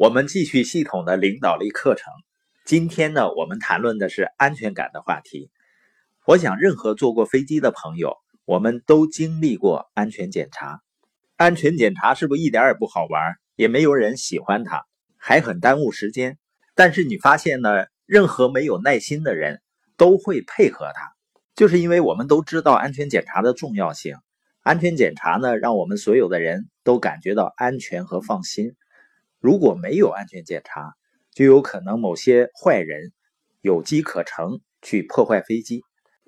我们继续系统的领导力课程。今天呢，我们谈论的是安全感的话题。我想，任何坐过飞机的朋友，我们都经历过安全检查。安全检查是不是一点也不好玩？也没有人喜欢它，还很耽误时间。但是你发现呢，任何没有耐心的人都会配合它，就是因为我们都知道安全检查的重要性。安全检查呢，让我们所有的人都感觉到安全和放心。如果没有安全检查，就有可能某些坏人有机可乘去破坏飞机。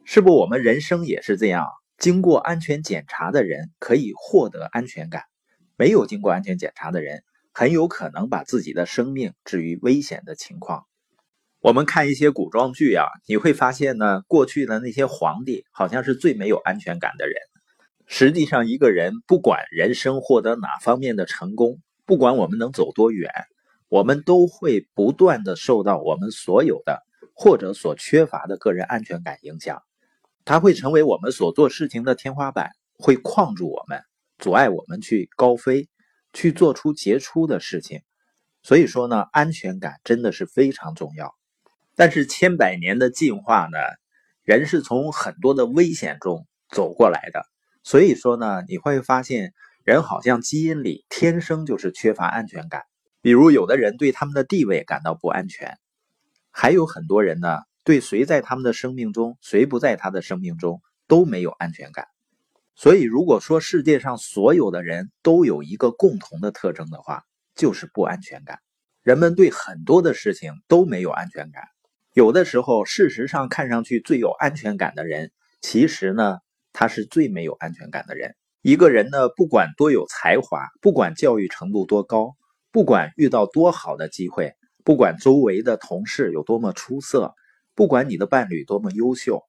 是不？我们人生也是这样，经过安全检查的人可以获得安全感，没有经过安全检查的人很有可能把自己的生命置于危险的情况。我们看一些古装剧啊，你会发现呢，过去的那些皇帝好像是最没有安全感的人。实际上，一个人不管人生获得哪方面的成功。不管我们能走多远，我们都会不断的受到我们所有的或者所缺乏的个人安全感影响，它会成为我们所做事情的天花板，会框住我们，阻碍我们去高飞，去做出杰出的事情。所以说呢，安全感真的是非常重要。但是千百年的进化呢，人是从很多的危险中走过来的，所以说呢，你会发现。人好像基因里天生就是缺乏安全感，比如有的人对他们的地位感到不安全，还有很多人呢，对谁在他们的生命中，谁不在他的生命中都没有安全感。所以，如果说世界上所有的人都有一个共同的特征的话，就是不安全感。人们对很多的事情都没有安全感。有的时候，事实上看上去最有安全感的人，其实呢，他是最没有安全感的人。一个人呢，不管多有才华，不管教育程度多高，不管遇到多好的机会，不管周围的同事有多么出色，不管你的伴侣多么优秀，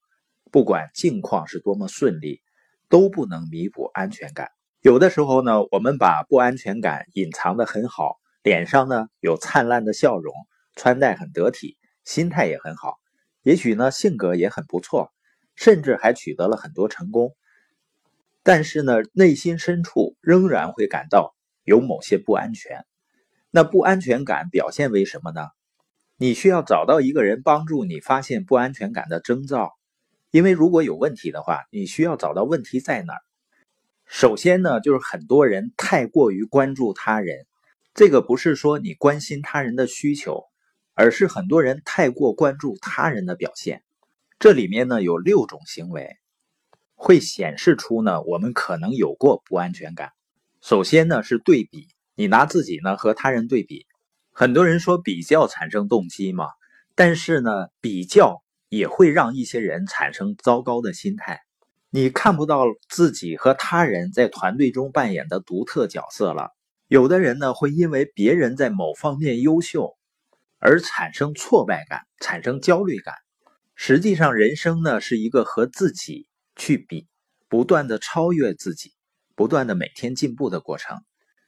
不管境况是多么顺利，都不能弥补安全感。有的时候呢，我们把不安全感隐藏的很好，脸上呢有灿烂的笑容，穿戴很得体，心态也很好，也许呢性格也很不错，甚至还取得了很多成功。但是呢，内心深处仍然会感到有某些不安全。那不安全感表现为什么呢？你需要找到一个人帮助你发现不安全感的征兆。因为如果有问题的话，你需要找到问题在哪儿。首先呢，就是很多人太过于关注他人。这个不是说你关心他人的需求，而是很多人太过关注他人的表现。这里面呢，有六种行为。会显示出呢，我们可能有过不安全感。首先呢是对比，你拿自己呢和他人对比。很多人说比较产生动机嘛，但是呢比较也会让一些人产生糟糕的心态。你看不到自己和他人在团队中扮演的独特角色了。有的人呢会因为别人在某方面优秀而产生挫败感，产生焦虑感。实际上，人生呢是一个和自己。去比，不断的超越自己，不断的每天进步的过程。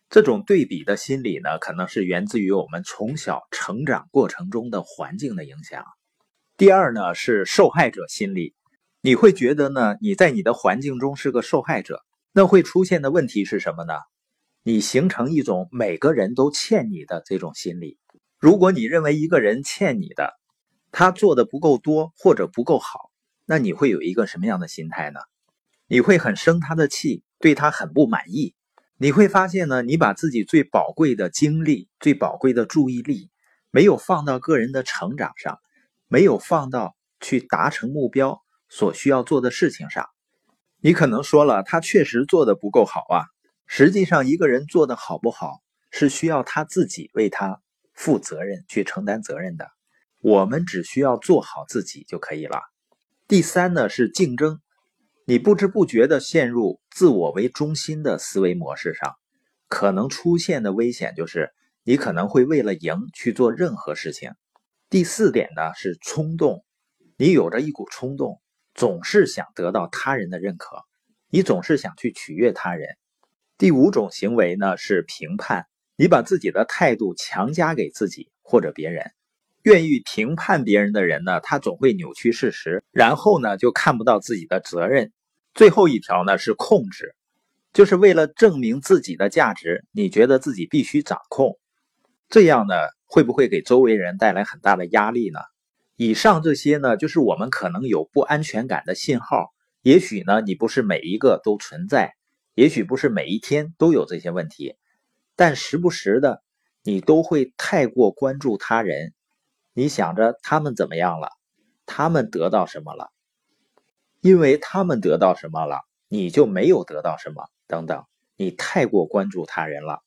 这种对比的心理呢，可能是源自于我们从小成长过程中的环境的影响。第二呢，是受害者心理。你会觉得呢，你在你的环境中是个受害者。那会出现的问题是什么呢？你形成一种每个人都欠你的这种心理。如果你认为一个人欠你的，他做的不够多或者不够好。那你会有一个什么样的心态呢？你会很生他的气，对他很不满意。你会发现呢，你把自己最宝贵的精力、最宝贵的注意力，没有放到个人的成长上，没有放到去达成目标所需要做的事情上。你可能说了，他确实做的不够好啊。实际上，一个人做的好不好，是需要他自己为他负责任、去承担责任的。我们只需要做好自己就可以了。第三呢是竞争，你不知不觉的陷入自我为中心的思维模式上，可能出现的危险就是你可能会为了赢去做任何事情。第四点呢是冲动，你有着一股冲动，总是想得到他人的认可，你总是想去取悦他人。第五种行为呢是评判，你把自己的态度强加给自己或者别人。愿意评判别人的人呢，他总会扭曲事实，然后呢就看不到自己的责任。最后一条呢是控制，就是为了证明自己的价值，你觉得自己必须掌控。这样呢，会不会给周围人带来很大的压力呢？以上这些呢，就是我们可能有不安全感的信号。也许呢，你不是每一个都存在，也许不是每一天都有这些问题，但时不时的，你都会太过关注他人，你想着他们怎么样了，他们得到什么了，因为他们得到什么了，你就没有得到什么，等等，你太过关注他人了。